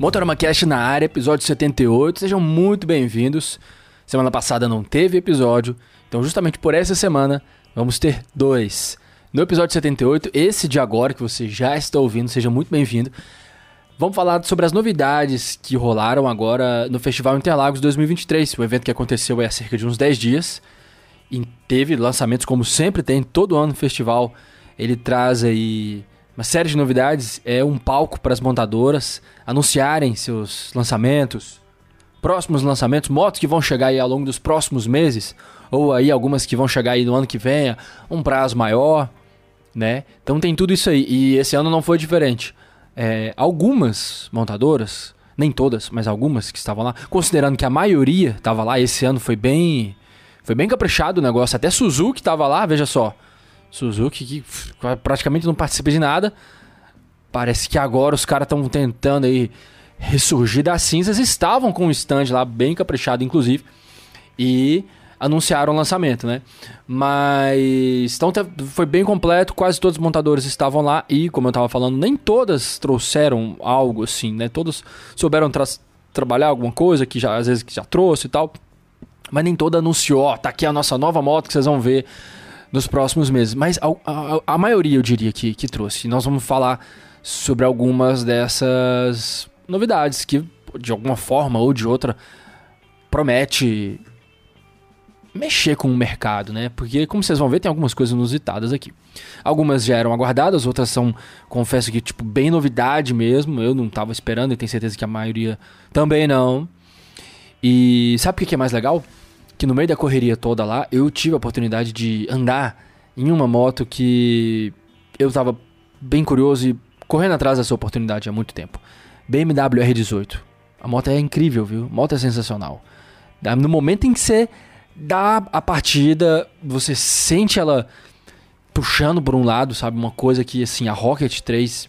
Motorama Cast na área, episódio 78. Sejam muito bem-vindos. Semana passada não teve episódio, então justamente por essa semana vamos ter dois. No episódio 78, esse de agora que você já está ouvindo, seja muito bem-vindo. Vamos falar sobre as novidades que rolaram agora no Festival Interlagos 2023, o evento que aconteceu há cerca de uns 10 dias. E teve lançamentos como sempre tem todo ano no festival. Ele traz aí uma série de novidades, é um palco para as montadoras anunciarem seus lançamentos, próximos lançamentos, motos que vão chegar aí ao longo dos próximos meses, ou aí algumas que vão chegar aí no ano que vem, um prazo maior, né? Então tem tudo isso aí, e esse ano não foi diferente. É, algumas montadoras, nem todas, mas algumas que estavam lá, considerando que a maioria estava lá, esse ano foi bem foi bem caprichado o negócio, até Suzuki estava lá, veja só. Suzuki que praticamente não participa de nada. Parece que agora os caras estão tentando aí ressurgir das cinzas. Estavam com um stand lá bem caprichado, inclusive. E anunciaram o lançamento, né? Mas então foi bem completo, quase todos os montadores estavam lá e, como eu estava falando, nem todas trouxeram algo assim, né? Todos souberam tra trabalhar alguma coisa que já às vezes que já trouxe e tal, mas nem toda anunciou, ó, tá aqui a nossa nova moto que vocês vão ver nos próximos meses. Mas a, a, a maioria, eu diria, que, que trouxe. Nós vamos falar sobre algumas dessas novidades que, de alguma forma ou de outra, promete mexer com o mercado, né? Porque, como vocês vão ver, tem algumas coisas inusitadas aqui. Algumas já eram aguardadas, outras são, confesso que, tipo, bem novidade mesmo. Eu não estava esperando e tenho certeza que a maioria também não. E sabe o que é mais legal? Que no meio da correria toda lá, eu tive a oportunidade de andar em uma moto que eu estava bem curioso e correndo atrás dessa oportunidade há muito tempo. BMW R18. A moto é incrível, viu? A moto é sensacional. No momento em que você dá a partida, você sente ela puxando por um lado, sabe? Uma coisa que, assim, a Rocket 3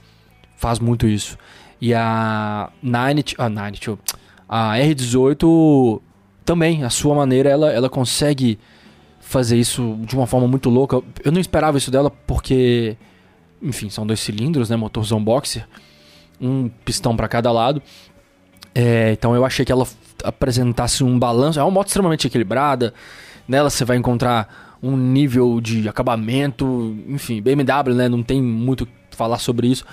faz muito isso. E a Nine, a Nine, a R18 também, a sua maneira, ela, ela consegue fazer isso de uma forma muito louca. Eu não esperava isso dela porque, enfim, são dois cilindros, né? Motorzão boxer, um pistão para cada lado. É, então eu achei que ela apresentasse um balanço. É uma moto extremamente equilibrada. Nela você vai encontrar um nível de acabamento, enfim, BMW, né? Não tem muito falar sobre isso.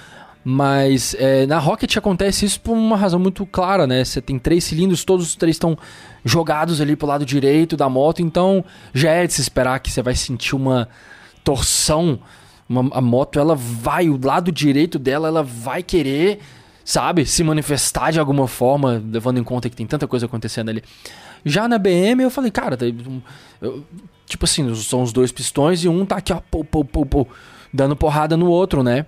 Mas é, na Rocket acontece isso por uma razão muito clara, né? Você tem três cilindros, todos os três estão jogados ali pro lado direito da moto, então já é de se esperar que você vai sentir uma torção. Uma, a moto, ela vai, o lado direito dela, ela vai querer, sabe, se manifestar de alguma forma, levando em conta que tem tanta coisa acontecendo ali. Já na BM, eu falei, cara, eu, tipo assim, são os dois pistões e um tá aqui, ó, pô, pô, pô, pô, dando porrada no outro, né?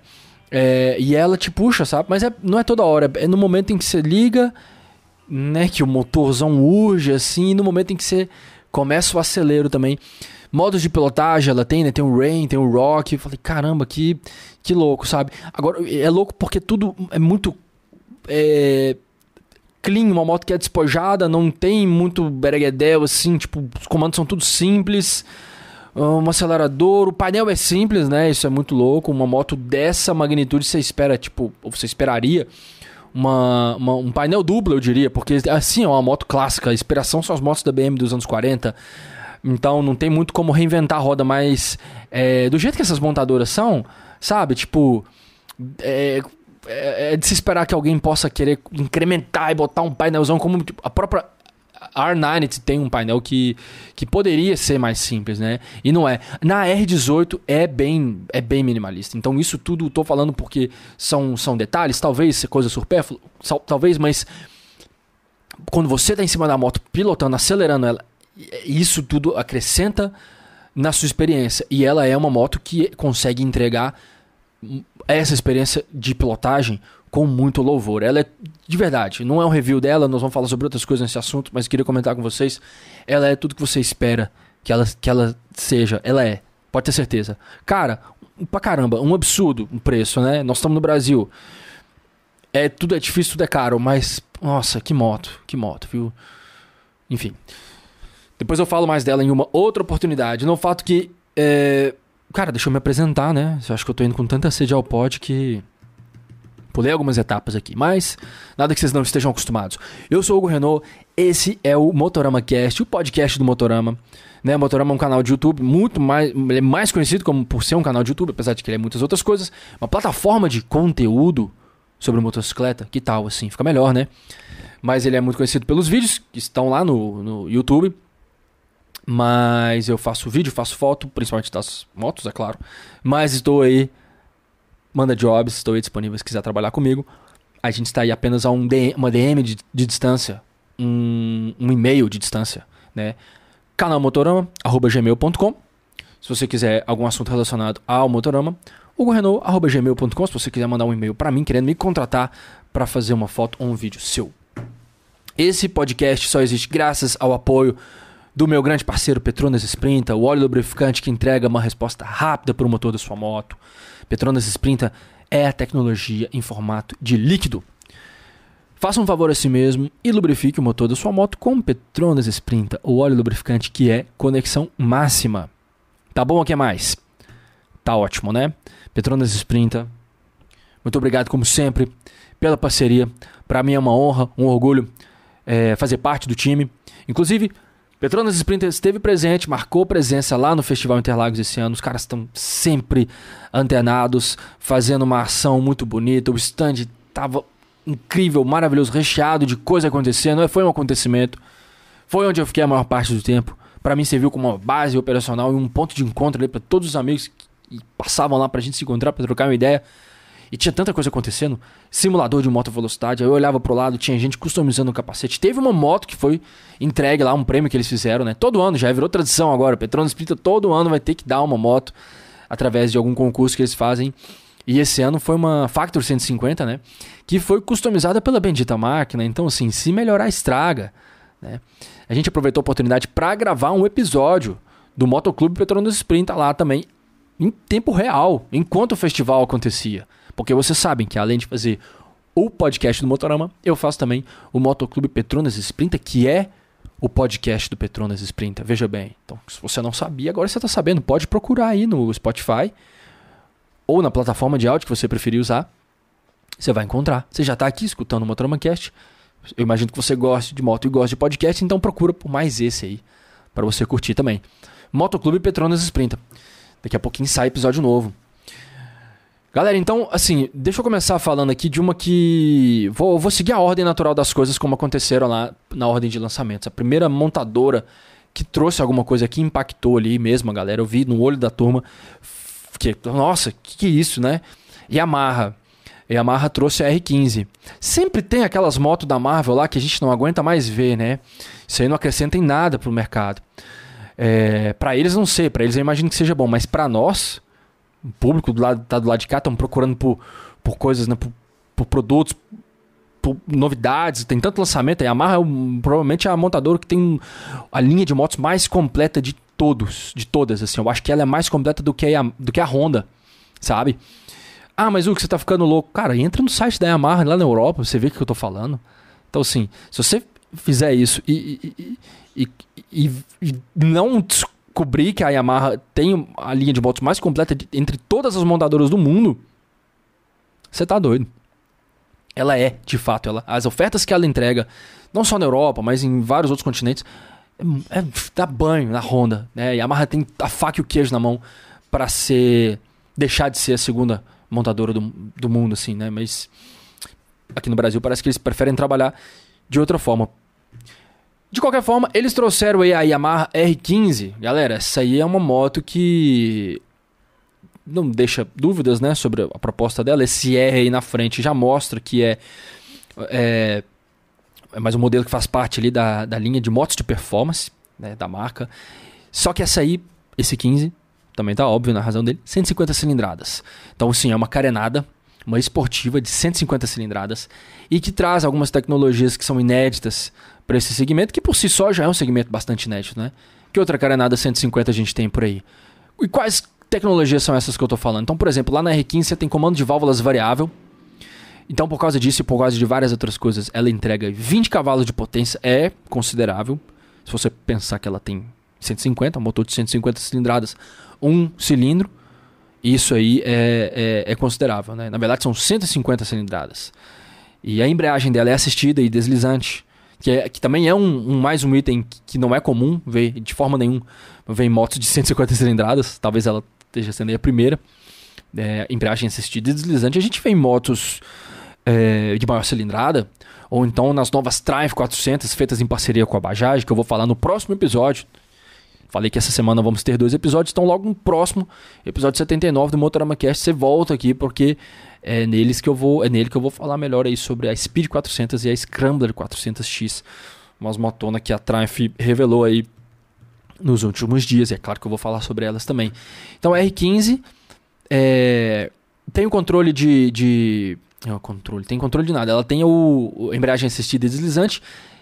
É, e ela te puxa, sabe? Mas é, não é toda hora. É no momento em que você liga, né? Que o motorzão urge, assim. E no momento em que você começa o acelero também. Modos de pilotagem ela tem, né? Tem o Rain, tem o Rock. Eu falei, caramba, que, que louco, sabe? Agora, é louco porque tudo é muito... É, clean, uma moto que é despojada, não tem muito bereguedel, assim. Tipo, os comandos são tudo simples um acelerador, o painel é simples, né? Isso é muito louco. Uma moto dessa magnitude você espera, tipo, você esperaria uma, uma, um painel duplo, eu diria, porque assim é uma moto clássica. A inspiração são as motos da BM dos anos 40. Então não tem muito como reinventar a roda, mas é, do jeito que essas montadoras são, sabe? Tipo, é, é, é de se esperar que alguém possa querer incrementar e botar um painelzão como tipo, a própria R9 tem um painel que, que poderia ser mais simples, né? E não é. Na R18 é bem, é bem minimalista. Então isso tudo estou falando porque são, são detalhes, talvez coisa supérflua, talvez, mas quando você está em cima da moto pilotando, acelerando ela, isso tudo acrescenta na sua experiência. E ela é uma moto que consegue entregar essa experiência de pilotagem com muito louvor. Ela é de verdade, não é um review dela, nós vamos falar sobre outras coisas nesse assunto, mas queria comentar com vocês. Ela é tudo que você espera que ela, que ela seja. Ela é, pode ter certeza. Cara, pra caramba, um absurdo o um preço, né? Nós estamos no Brasil. É, tudo é difícil, tudo é caro, mas nossa, que moto, que moto, viu? Enfim. Depois eu falo mais dela em uma outra oportunidade. No fato que. É... Cara, deixa eu me apresentar, né? Eu acho que eu tô indo com tanta sede ao pote que Pulei algumas etapas aqui, mas nada que vocês não estejam acostumados. Eu sou o Hugo Renault, esse é o Motorama Cast, o podcast do Motorama. Né, o Motorama é um canal de YouTube muito mais, ele é mais conhecido como por ser um canal de YouTube, apesar de que ele é muitas outras coisas, uma plataforma de conteúdo sobre motocicleta, que tal assim, fica melhor, né? Mas ele é muito conhecido pelos vídeos que estão lá no, no YouTube. Mas eu faço vídeo, faço foto, principalmente das motos, é claro. Mas estou aí manda jobs, estou aí disponível se quiser trabalhar comigo. A gente está aí apenas a um DM, uma DM de, de distância, um, um, e-mail de distância, né? canalmotorama@gmail.com. Se você quiser algum assunto relacionado ao Motorama, hugorenault@gmail.com. Se você quiser mandar um e-mail para mim querendo me contratar para fazer uma foto ou um vídeo seu. Esse podcast só existe graças ao apoio do meu grande parceiro Petronas Sprinta, o óleo lubrificante que entrega uma resposta rápida para o motor da sua moto. Petronas Sprinta é a tecnologia em formato de líquido. Faça um favor a si mesmo e lubrifique o motor da sua moto com Petronas Sprinta, o óleo lubrificante que é conexão máxima. Tá bom o que mais? Tá ótimo, né? Petronas Sprinta. Muito obrigado, como sempre, pela parceria. Para mim é uma honra, um orgulho é, fazer parte do time. Inclusive, Petronas Sprinter esteve presente, marcou presença lá no Festival Interlagos esse ano. Os caras estão sempre antenados, fazendo uma ação muito bonita. O stand estava incrível, maravilhoso, recheado de coisa acontecendo. Foi um acontecimento. Foi onde eu fiquei a maior parte do tempo. Para mim serviu como uma base operacional e um ponto de encontro para todos os amigos que passavam lá para a gente se encontrar, para trocar uma ideia. E tinha tanta coisa acontecendo. Simulador de moto velocidade. Aí eu olhava pro lado, tinha gente customizando o capacete. Teve uma moto que foi entregue lá, um prêmio que eles fizeram, né? Todo ano, já virou tradição agora. Petronas Sprinter todo ano vai ter que dar uma moto através de algum concurso que eles fazem. E esse ano foi uma Factor 150, né? Que foi customizada pela bendita máquina. Então, assim, se melhorar, estraga. Né? A gente aproveitou a oportunidade para gravar um episódio do Motoclube Petronas Sprinter lá também, em tempo real, enquanto o festival acontecia. Porque vocês sabem que além de fazer o podcast do Motorama, eu faço também o Motoclube Petronas Sprinter, que é o podcast do Petronas Sprinter. Veja bem. Então, se você não sabia, agora você está sabendo. Pode procurar aí no Spotify ou na plataforma de áudio que você preferir usar. Você vai encontrar. Você já está aqui escutando o Motorama Cast. Eu imagino que você goste de moto e goste de podcast, então procura por mais esse aí para você curtir também. Motoclube Petronas Sprinter. Daqui a pouquinho sai episódio novo. Galera, então, assim, deixa eu começar falando aqui de uma que. Vou, vou seguir a ordem natural das coisas como aconteceram lá na ordem de lançamentos. A primeira montadora que trouxe alguma coisa que impactou ali mesmo, galera. Eu vi no olho da turma. Que, nossa, que, que é isso, né? Yamaha. Yamaha trouxe a R15. Sempre tem aquelas motos da Marvel lá que a gente não aguenta mais ver, né? Isso aí não acrescenta em nada pro mercado. É, para eles não sei, para eles eu imagino que seja bom, mas para nós o público do lado, tá do lado de cá, estão procurando por, por coisas, né? Por, por, produtos, por novidades. Tem tanto lançamento. A Yamaha é provavelmente é a montadora que tem a linha de motos mais completa de todos, de todas. Assim, eu acho que ela é mais completa do que a, do que a Honda, sabe? Ah, mas o que você tá ficando louco? Cara, entra no site da Yamaha lá na Europa, você vê o que eu tô falando. Então, assim, se você fizer isso e, e, e, e não descobrir que a Yamaha tem a linha de motos mais completa de, entre todas as montadoras do mundo, você tá doido. Ela é, de fato, ela, as ofertas que ela entrega, não só na Europa, mas em vários outros continentes, é, é dá banho na Honda. Né? Yamaha tem a faca e o queijo na mão para ser deixar de ser a segunda montadora do, do mundo, assim, né? Mas aqui no Brasil parece que eles preferem trabalhar de outra forma. De qualquer forma, eles trouxeram aí a Yamaha R15. Galera, essa aí é uma moto que não deixa dúvidas, né, sobre a proposta dela. Esse R aí na frente já mostra que é, é, é mais um modelo que faz parte ali da, da linha de motos de performance, né, da marca. Só que essa aí, esse 15, também tá óbvio na razão dele, 150 cilindradas. Então, sim, é uma carenada, uma esportiva de 150 cilindradas e que traz algumas tecnologias que são inéditas para esse segmento, que por si só já é um segmento bastante inédito, né? Que outra carenada 150 a gente tem por aí? E quais tecnologias são essas que eu estou falando? Então, por exemplo, lá na R15 você tem comando de válvulas variável. Então, por causa disso e por causa de várias outras coisas, ela entrega 20 cavalos de potência, é considerável. Se você pensar que ela tem 150, um motor de 150 cilindradas, um cilindro. Isso aí é, é, é considerável, né? Na verdade, são 150 cilindradas. E a embreagem dela é assistida e deslizante, que, é, que também é um, um, mais um item que não é comum ver de forma nenhuma. Ver em motos de 150 cilindradas, talvez ela esteja sendo a primeira. É, embreagem assistida e deslizante. A gente vê em motos é, de maior cilindrada, ou então nas novas Triumph 400 feitas em parceria com a Bajaj, que eu vou falar no próximo episódio. Falei que essa semana vamos ter dois episódios, então logo no próximo episódio 79 do Motorama Cast você volta aqui porque é neles que eu vou, é nele que eu vou falar melhor aí sobre a Speed 400 e a Scrambler 400X, umas motonas que a Triumph revelou aí nos últimos dias, e é claro que eu vou falar sobre elas também. Então a R15 é, tem o controle de, de é o controle, tem controle de nada, ela tem o, o embreagem assistida e deslizante,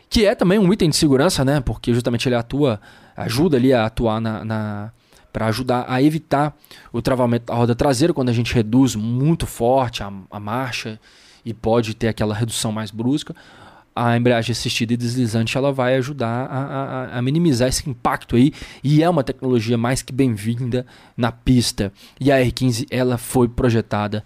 que é também um item de segurança, né? Porque justamente ele atua ajuda ali a atuar na, na para ajudar a evitar o travamento da roda traseira quando a gente reduz muito forte a, a marcha e pode ter aquela redução mais brusca. A embreagem assistida e deslizante ela vai ajudar a, a, a minimizar esse impacto aí e é uma tecnologia mais que bem-vinda na pista. E a R15 ela foi projetada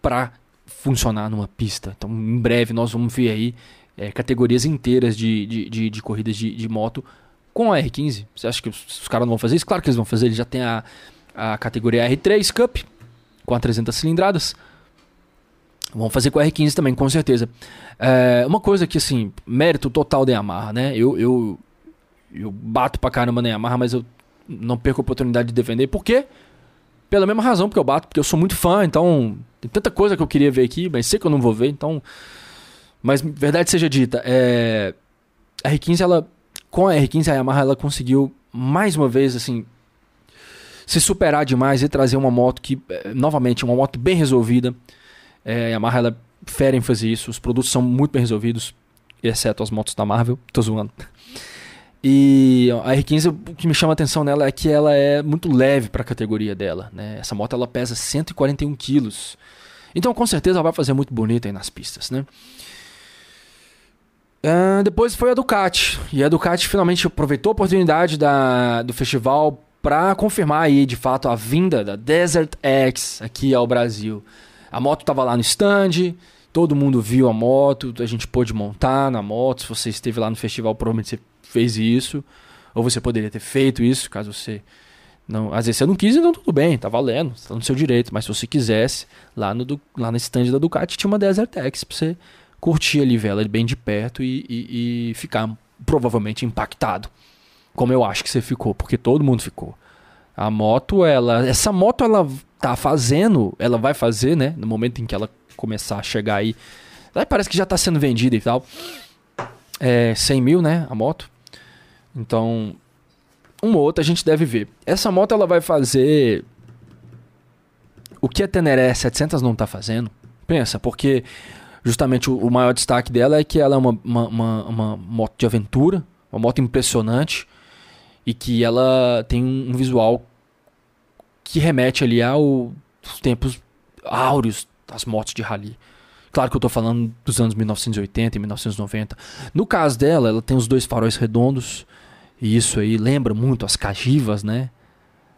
para funcionar numa pista. Então, em breve nós vamos ver aí é, categorias inteiras de, de, de, de corridas de, de moto com a R15. Você acha que os, os caras não vão fazer isso? Claro que eles vão fazer. Eles já tem a, a categoria R3 Cup, com a 300 cilindradas. Vão fazer com a R15 também, com certeza. É, uma coisa que, assim, mérito total da Yamaha, né? Eu, eu, eu bato pra caramba na Yamaha, mas eu não perco a oportunidade de defender. Por quê? Pela mesma razão porque eu bato, porque eu sou muito fã, então tem tanta coisa que eu queria ver aqui, mas sei que eu não vou ver, então. Mas verdade seja dita, é... a R15 ela com a R15 a Yamaha ela conseguiu mais uma vez assim se superar demais e trazer uma moto que eh, novamente uma moto bem resolvida. É, a Yamaha ela fere em fazer isso, os produtos são muito bem resolvidos, exceto as motos da Marvel, tô zoando. E a R15, o que me chama a atenção nela é que ela é muito leve para a categoria dela. Né? Essa moto ela pesa 141 quilos. Então, com certeza, ela vai fazer muito bonita aí nas pistas. Né? Uh, depois foi a Ducati. E a Ducati finalmente aproveitou a oportunidade da, do festival para confirmar aí de fato a vinda da Desert X aqui ao Brasil. A moto estava lá no stand, todo mundo viu a moto, a gente pôde montar na moto. Se você esteve lá no festival, provavelmente você fez isso. Ou você poderia ter feito isso, caso você não, às vezes você não quis, então tudo bem, tá valendo, tá no seu direito. Mas se você quisesse, lá no, lá no stand da Ducati tinha uma Desert X pra você curtir ali, ver ela bem de perto e, e, e ficar provavelmente impactado. Como eu acho que você ficou, porque todo mundo ficou. A moto, ela. Essa moto, ela tá fazendo, ela vai fazer, né? No momento em que ela começar a chegar aí. Ela parece que já tá sendo vendida e tal. É 100 mil, né? A moto. Então, uma ou outra a gente deve ver. Essa moto, ela vai fazer. O que a Teneré 700 não tá fazendo. Pensa, porque justamente o, o, maior destaque dela é que ela é uma, uma, uma, uma, moto de aventura, uma moto impressionante e que ela tem um, um visual que remete ali aos tempos áureos das motos de rally. Claro que eu estou falando dos anos 1980 e 1990. No caso dela, ela tem os dois faróis redondos. E isso aí lembra muito as Cagivas, né?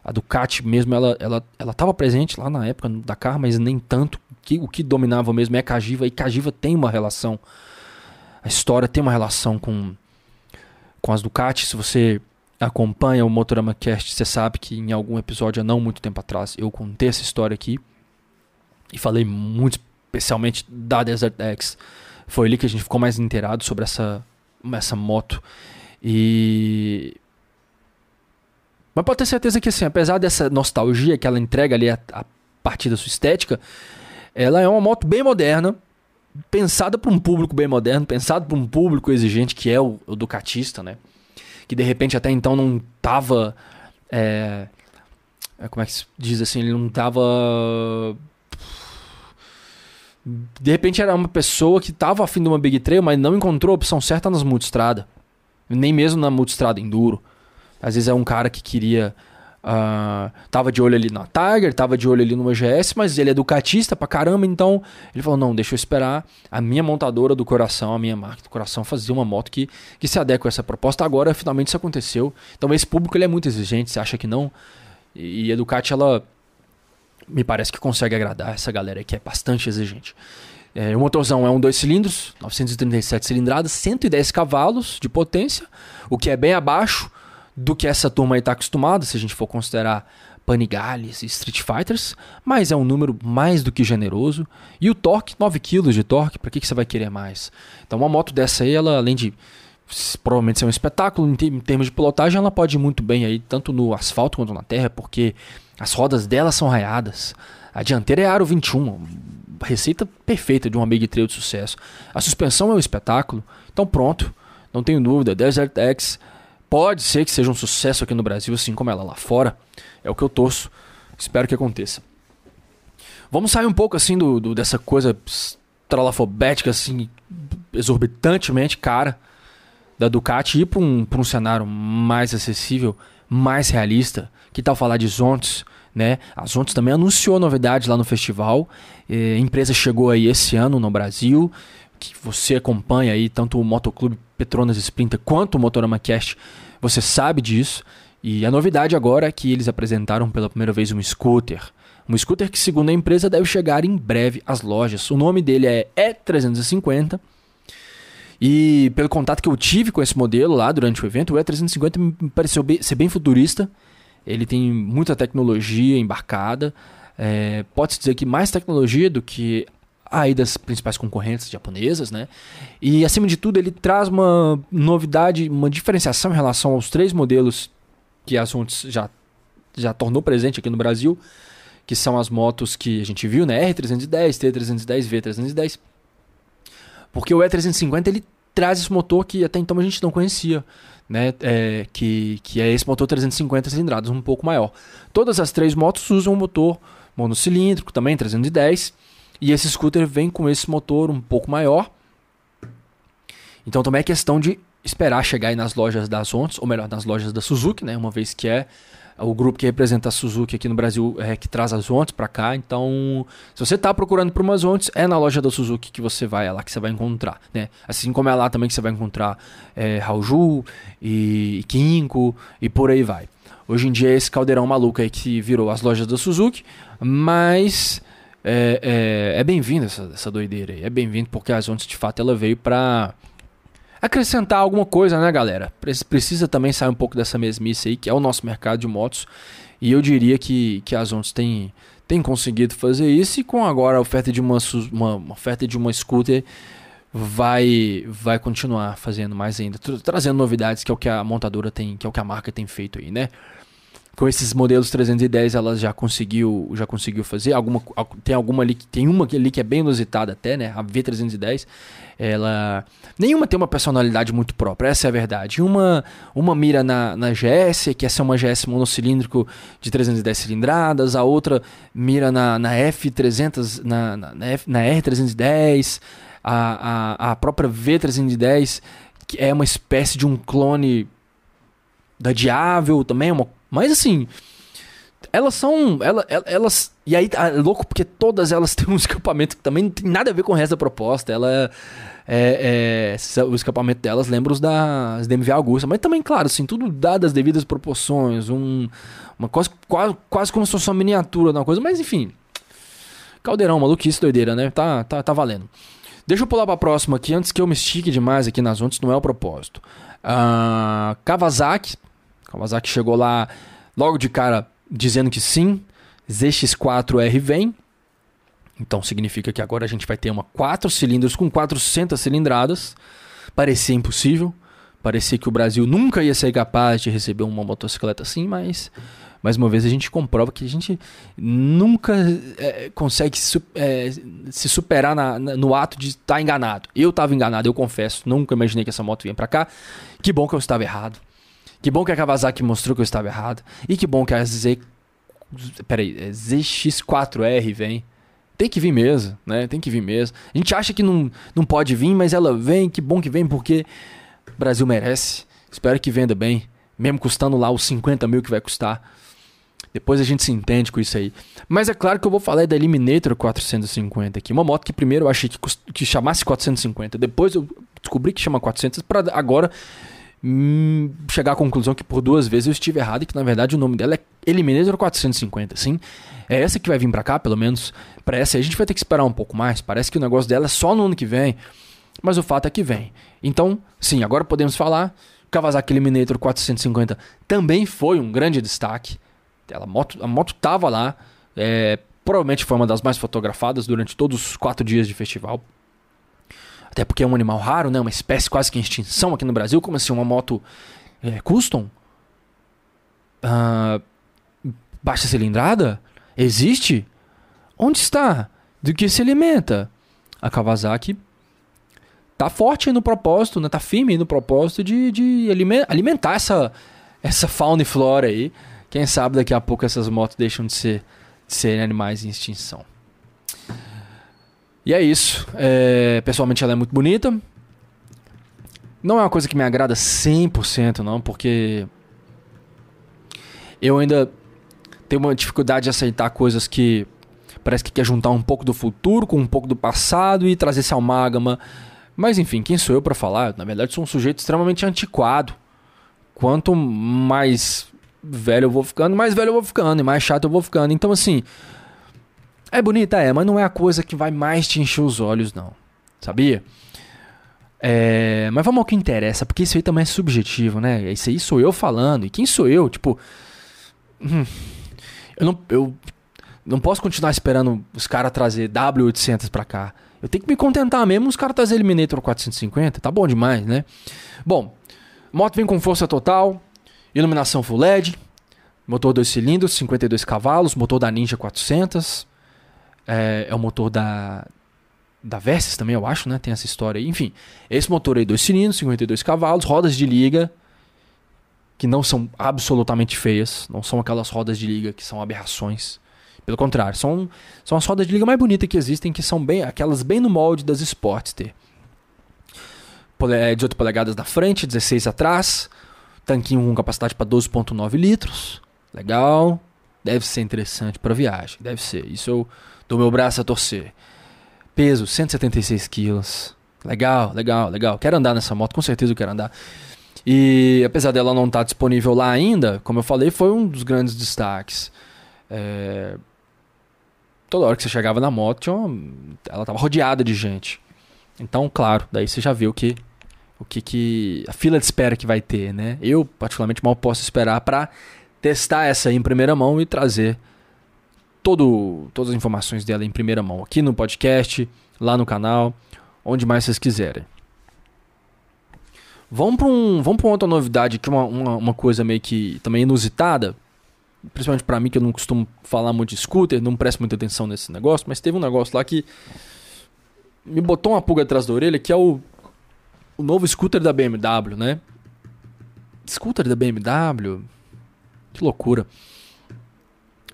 A Ducati mesmo, ela ela ela estava presente lá na época da Dakar, mas nem tanto que, o que dominava mesmo é Cagiva, e Cagiva tem uma relação. A história tem uma relação com, com as Ducati. Se você acompanha o Motorama Cast, você sabe que em algum episódio há não muito tempo atrás eu contei essa história aqui. E falei muito especialmente da Desert X. Foi ali que a gente ficou mais inteirado sobre essa, essa moto. E. Mas pode ter certeza que, assim, apesar dessa nostalgia que ela entrega ali a, a partir da sua estética, ela é uma moto bem moderna, pensada para um público bem moderno, pensada para um público exigente que é o, o Ducatista, né? Que de repente até então não tava. É, é, como é que se diz assim? Ele não tava. De repente era uma pessoa que tava afim de uma Big Trail, mas não encontrou a opção certa nas multistrada. Nem mesmo na multistrada enduro. Às vezes é um cara que queria Uh, tava de olho ali na Tiger, tava de olho ali no GS, mas ele é ducatista pra caramba, então ele falou: não, deixa eu esperar a minha montadora do coração, a minha marca do coração, fazer uma moto que, que se adequa a essa proposta. Agora, finalmente, isso aconteceu. Então, esse público ele é muito exigente, você acha que não? E, e a Ducati, ela, me parece que consegue agradar essa galera que é bastante exigente. É, o motorzão é um dois cilindros, 937 cilindradas, 110 cavalos de potência, o que é bem abaixo do que essa turma aí está acostumada, se a gente for considerar Panigales e Street Fighters, mas é um número mais do que generoso. E o torque, 9 kg de torque, para que, que você vai querer mais? Então uma moto dessa aí, ela além de provavelmente ser um espetáculo, em termos de pilotagem, ela pode ir muito bem aí, tanto no asfalto quanto na terra, porque as rodas dela são raiadas. A dianteira é aro 21, receita perfeita de uma Big Trail de sucesso. A suspensão é um espetáculo, então pronto, não tenho dúvida. Desert X pode ser que seja um sucesso aqui no Brasil, assim como ela lá fora. É o que eu torço, espero que aconteça. Vamos sair um pouco assim do, do dessa coisa tralafobética, assim, exorbitantemente cara da Ducati e ir para um, um cenário mais acessível, mais realista. Que tal falar de Zontes? Né? A Zontes também anunciou novidades lá no festival. É, a empresa chegou aí esse ano no Brasil, que você acompanha aí tanto o Motoclube Petronas Sprinter quanto o Motorama Cast, você sabe disso. E a novidade agora é que eles apresentaram pela primeira vez um scooter. Um scooter que, segundo a empresa, deve chegar em breve às lojas. O nome dele é E350. E pelo contato que eu tive com esse modelo lá durante o evento, o E350 me pareceu ser bem futurista. Ele tem muita tecnologia embarcada. É, Pode-se dizer que mais tecnologia do que aí das principais concorrentes japonesas, né? E acima de tudo, ele traz uma novidade, uma diferenciação em relação aos três modelos que a Zontes já, já tornou presente aqui no Brasil, que são as motos que a gente viu, né? R310, T310, V310. Porque o E350 ele traz esse motor que até então a gente não conhecia né, é, que, que é esse motor 350 cilindradas, um pouco maior. Todas as três motos usam um motor monocilíndrico, também 310, e esse scooter vem com esse motor um pouco maior. Então também é questão de esperar chegar aí nas lojas da Zontes, ou melhor, nas lojas da Suzuki, né, uma vez que é o grupo que representa a Suzuki aqui no Brasil é que traz as Ontes para cá. Então, se você está procurando por umas Ontes, é na loja da Suzuki que você vai, é lá que você vai encontrar, né? Assim como é lá também que você vai encontrar é, e Kinko e por aí vai. Hoje em dia é esse caldeirão maluco aí que virou as lojas da Suzuki, mas é, é, é bem-vindo essa, essa doideira aí. É bem-vindo porque a Ontes de fato ela veio para acrescentar alguma coisa, né, galera? Precisa também sair um pouco dessa mesmice aí, que é o nosso mercado de motos. E eu diria que, que as Ondas têm, têm conseguido fazer isso e com agora a oferta de uma, uma, uma oferta de uma scooter vai vai continuar fazendo mais ainda, trazendo novidades que é o que a montadora tem, que é o que a marca tem feito aí, né? Com esses modelos 310 ela já conseguiu já conseguiu fazer alguma tem alguma ali tem uma ali que é bem inusitada até né? A V310 ela nenhuma tem uma personalidade muito própria essa é a verdade. Uma uma mira na, na GS que essa é uma GS monocilíndrico de 310 cilindradas a outra mira na, na F300 na, na, na, F, na R310 a, a, a própria V310 que é uma espécie de um clone da Diável também, uma mas assim, elas são. Elas, elas. E aí é louco porque todas elas têm um escapamento que também não tem nada a ver com o resto da proposta. Ela. É, é, o escapamento delas lembra os das DMV Augusta. Mas também, claro, assim, tudo dado as devidas proporções. Um, uma coisa quase, quase como se fosse uma miniatura de uma coisa. Mas enfim. Caldeirão, maluquice, doideira, né? Tá, tá, tá valendo. Deixa eu pular pra próxima aqui, antes que eu me estique demais aqui nas ondas, não é o propósito. Uh, Kawasaki, Kawasaki chegou lá logo de cara dizendo que sim, ZX4R vem. Então significa que agora a gente vai ter uma 4 cilindros com 400 cilindradas. Parecia impossível. Parecia que o Brasil nunca ia ser capaz de receber uma motocicleta assim, mas mais uma vez a gente comprova que a gente nunca é, consegue su é, se superar na, na, no ato de estar tá enganado. Eu estava enganado, eu confesso, nunca imaginei que essa moto vinha para cá. Que bom que eu estava errado. Que bom que a Kawasaki mostrou que eu estava errado. E que bom que a Z. Peraí, é ZX4R vem. Tem que vir mesmo, né? Tem que vir mesmo. A gente acha que não, não pode vir, mas ela vem. Que bom que vem, porque o Brasil merece. Espero que venda bem. Mesmo custando lá os 50 mil que vai custar. Depois a gente se entende com isso aí. Mas é claro que eu vou falar da Eliminator 450 aqui. Uma moto que primeiro eu achei que, que chamasse 450. Depois eu descobri que chama 400. para agora hum, chegar à conclusão que por duas vezes eu estive errado e que na verdade o nome dela é Eliminator 450, sim. É essa que vai vir para cá, pelo menos para essa a gente vai ter que esperar um pouco mais. Parece que o negócio dela é só no ano que vem, mas o fato é que vem. Então, sim, agora podemos falar. Kawasaki Eliminator 450 também foi um grande destaque. Ela, a, moto, a moto tava lá. É, provavelmente foi uma das mais fotografadas durante todos os quatro dias de festival. Até porque é um animal raro, né? Uma espécie quase que em extinção aqui no Brasil. Como assim? Uma moto é, custom? Uh, baixa cilindrada? Existe? Onde está? Do que se alimenta? A Kawasaki tá forte no propósito, né? Tá firme no propósito de, de alimentar essa, essa fauna e flora aí. Quem sabe daqui a pouco essas motos deixam de ser, de ser animais em extinção. E é isso. É, pessoalmente ela é muito bonita. Não é uma coisa que me agrada 100% não, porque eu ainda tenho uma dificuldade de aceitar coisas que parece que quer juntar um pouco do futuro com um pouco do passado e trazer esse amálgama. Mas enfim, quem sou eu para falar? Na verdade, sou um sujeito extremamente antiquado. Quanto mais velho eu vou ficando, mais velho eu vou ficando, e mais chato eu vou ficando. Então, assim, é bonita, é, mas não é a coisa que vai mais te encher os olhos, não. Sabia? É, mas vamos ao que interessa, porque isso aí também é subjetivo, né? Isso aí sou eu falando. E quem sou eu? Tipo. Hum, eu, não, eu não posso continuar esperando os caras trazer W800 pra cá. Eu tenho que me contentar mesmo os caras trazer Eliminator 450. Tá bom demais, né? Bom, moto vem com força total, iluminação full LED, motor 2 cilindros, 52 cavalos, motor da Ninja 400. É, é o motor da, da Versys também, eu acho, né? Tem essa história aí. Enfim, esse motor aí, dois cilindros, 52 cavalos, rodas de liga, que não são absolutamente feias. Não são aquelas rodas de liga que são aberrações. Pelo contrário, são, são as rodas de liga mais bonitas que existem, que são bem aquelas bem no molde das Sportster. 18 polegadas na frente, 16 atrás. Tanquinho com capacidade para 12,9 litros. Legal. Deve ser interessante para viagem. Deve ser. Isso eu do meu braço a torcer. Peso, 176 quilos. Legal, legal, legal. Quero andar nessa moto, com certeza eu quero andar. E apesar dela não estar tá disponível lá ainda, como eu falei, foi um dos grandes destaques. É... Toda hora que você chegava na moto, uma... ela estava rodeada de gente. Então, claro, daí você já viu que o que, que a fila de espera que vai ter, né? Eu particularmente mal posso esperar para testar essa aí em primeira mão e trazer todo, todas as informações dela em primeira mão, aqui no podcast, lá no canal, onde mais vocês quiserem. Vamos para um, vamos uma outra novidade que uma, uma, uma coisa meio que também inusitada, principalmente para mim que eu não costumo falar muito de scooter, não presto muita atenção nesse negócio, mas teve um negócio lá que me botou uma pulga atrás da orelha, que é o, o novo scooter da BMW, né? Scooter da BMW? Que loucura.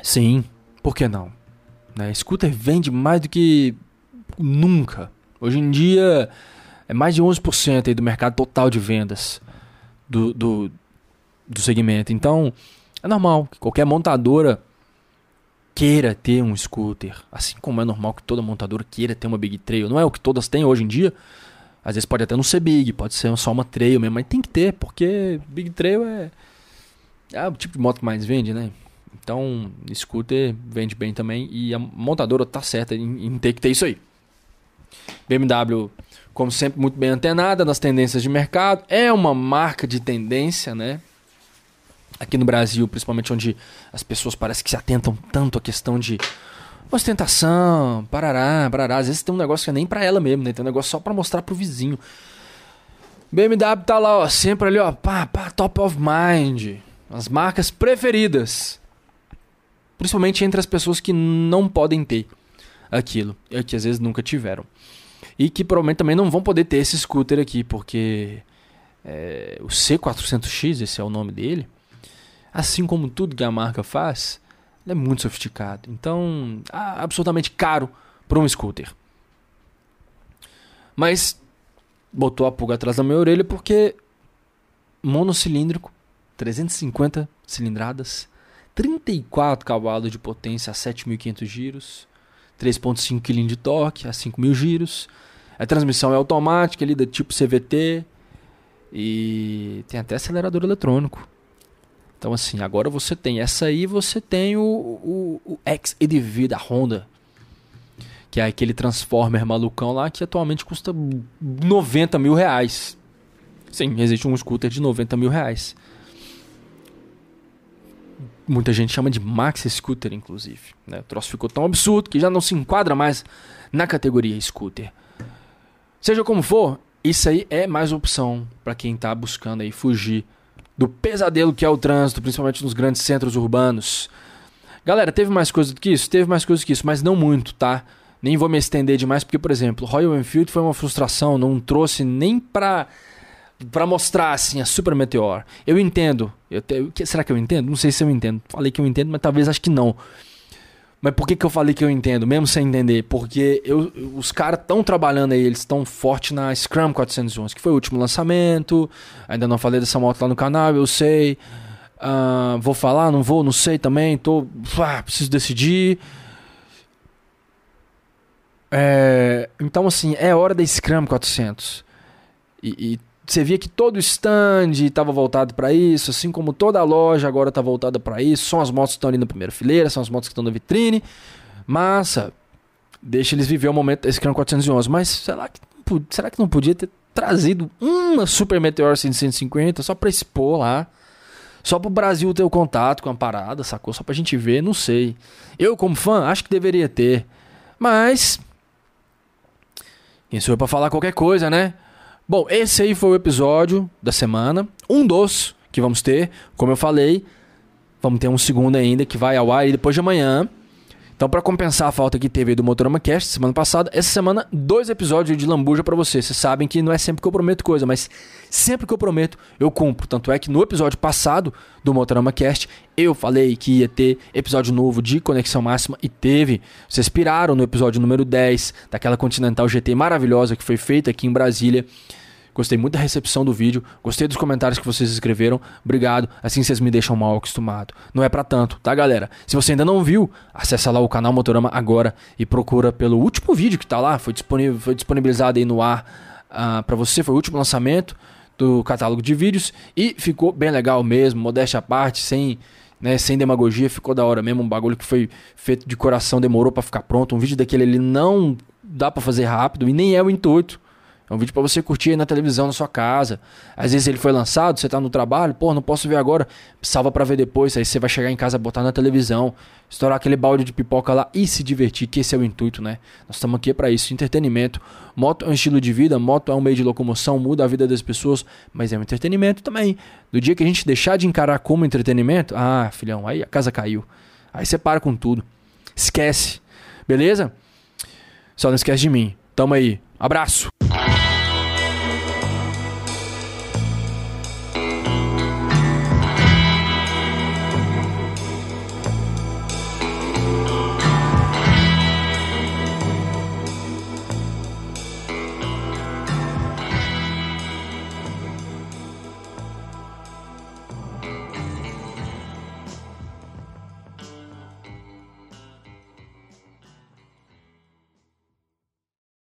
Sim, por que não? Né? Scooter vende mais do que nunca. Hoje em dia é mais de 11% aí do mercado total de vendas do, do, do segmento. Então é normal que qualquer montadora queira ter um scooter. Assim como é normal que toda montadora queira ter uma Big Trail. Não é o que todas têm hoje em dia. Às vezes pode até não ser Big, pode ser só uma Trail mesmo, mas tem que ter, porque Big Trail é, é o tipo de moto que mais vende, né? Então, scooter vende bem também e a montadora tá certa em, em ter que ter isso aí. BMW, como sempre, muito bem antenada nas tendências de mercado. É uma marca de tendência, né? Aqui no Brasil, principalmente onde as pessoas parecem que se atentam tanto à questão de ostentação, parará, parará. Às vezes tem um negócio que é nem para ela mesmo, né? Tem um negócio só para mostrar pro vizinho. BMW tá lá, ó, sempre ali, ó, pá, pá, top of mind. As marcas preferidas Principalmente entre as pessoas que não podem ter aquilo, e que às vezes nunca tiveram. E que provavelmente também não vão poder ter esse scooter aqui, porque é, o C400X, esse é o nome dele, assim como tudo que a marca faz, é muito sofisticado. Então, absolutamente caro para um scooter. Mas botou a pulga atrás da minha orelha porque monocilíndrico, 350 cilindradas, 34 cavalos de potência a 7.500 giros, 3.5 kg de torque a 5.000 giros. A transmissão é automática ali do tipo CVT E tem até acelerador eletrônico. Então, assim, agora você tem essa aí, você tem o, o, o X-EDV da Honda. Que é aquele Transformer malucão lá que atualmente custa 90 mil reais. Sim, existe um scooter de 90 mil reais. Muita gente chama de Max Scooter, inclusive. Né? O troço ficou tão absurdo que já não se enquadra mais na categoria scooter. Seja como for, isso aí é mais opção para quem está buscando aí fugir do pesadelo que é o trânsito, principalmente nos grandes centros urbanos. Galera, teve mais coisa do que isso? Teve mais coisa do que isso, mas não muito, tá? Nem vou me estender demais, porque, por exemplo, Royal Enfield foi uma frustração, não trouxe nem pra, pra mostrar, assim, a Super Meteor. Eu entendo. Eu te, será que eu entendo? Não sei se eu entendo. Falei que eu entendo, mas talvez acho que não. Mas por que, que eu falei que eu entendo, mesmo sem entender? Porque eu, os caras estão trabalhando aí, eles estão forte na Scrum 411, que foi o último lançamento. Ainda não falei dessa moto lá no canal, eu sei. Uh, vou falar, não vou, não sei também. Tô, preciso decidir. É, então, assim, é hora da Scrum 400. E, e você via que todo stand estava voltado para isso, assim como toda a loja agora está voltada para isso. São as motos que estão ali na primeira fileira, são as motos que estão na vitrine. Massa. Deixa eles viver o momento da Scrum 411. Mas será que, será que não podia ter trazido uma Super Meteor 150 só para expor lá? Só para o Brasil ter o contato com a parada, sacou? Só para a gente ver, não sei. Eu, como fã, acho que deveria ter. Mas. Quem sou eu para falar qualquer coisa, né? Bom, esse aí foi o episódio da semana. Um dos que vamos ter, como eu falei. Vamos ter um segundo ainda que vai ao ar depois de amanhã. Então, para compensar a falta que teve do Motorama Cast semana passada, essa semana, dois episódios de lambuja para vocês. Vocês sabem que não é sempre que eu prometo coisa, mas sempre que eu prometo, eu cumpro. Tanto é que no episódio passado do Motorama Cast, eu falei que ia ter episódio novo de Conexão Máxima e teve. Vocês piraram no episódio número 10 daquela Continental GT maravilhosa que foi feita aqui em Brasília. Gostei muito da recepção do vídeo, gostei dos comentários que vocês escreveram. Obrigado. Assim vocês me deixam mal acostumado. Não é para tanto, tá, galera? Se você ainda não viu, acessa lá o canal Motorama agora e procura pelo último vídeo que tá lá, foi, disponível, foi disponibilizado aí no ar uh, ah, para você, foi o último lançamento do catálogo de vídeos e ficou bem legal mesmo, modéstia à parte, sem né, sem demagogia, ficou da hora mesmo, um bagulho que foi feito de coração, demorou para ficar pronto, um vídeo daquele ele não dá para fazer rápido e nem é o intuito. É um vídeo para você curtir aí na televisão na sua casa. Às vezes ele foi lançado, você tá no trabalho, pô, não posso ver agora, salva para ver depois. Aí você vai chegar em casa, botar na televisão, estourar aquele balde de pipoca lá e se divertir, que esse é o intuito, né? Nós estamos aqui para isso, entretenimento. Moto é um estilo de vida, moto é um meio de locomoção, muda a vida das pessoas, mas é um entretenimento também. Do dia que a gente deixar de encarar como entretenimento, ah, filhão, aí a casa caiu. Aí você para com tudo. Esquece. Beleza? Só não esquece de mim. Tamo aí. Abraço.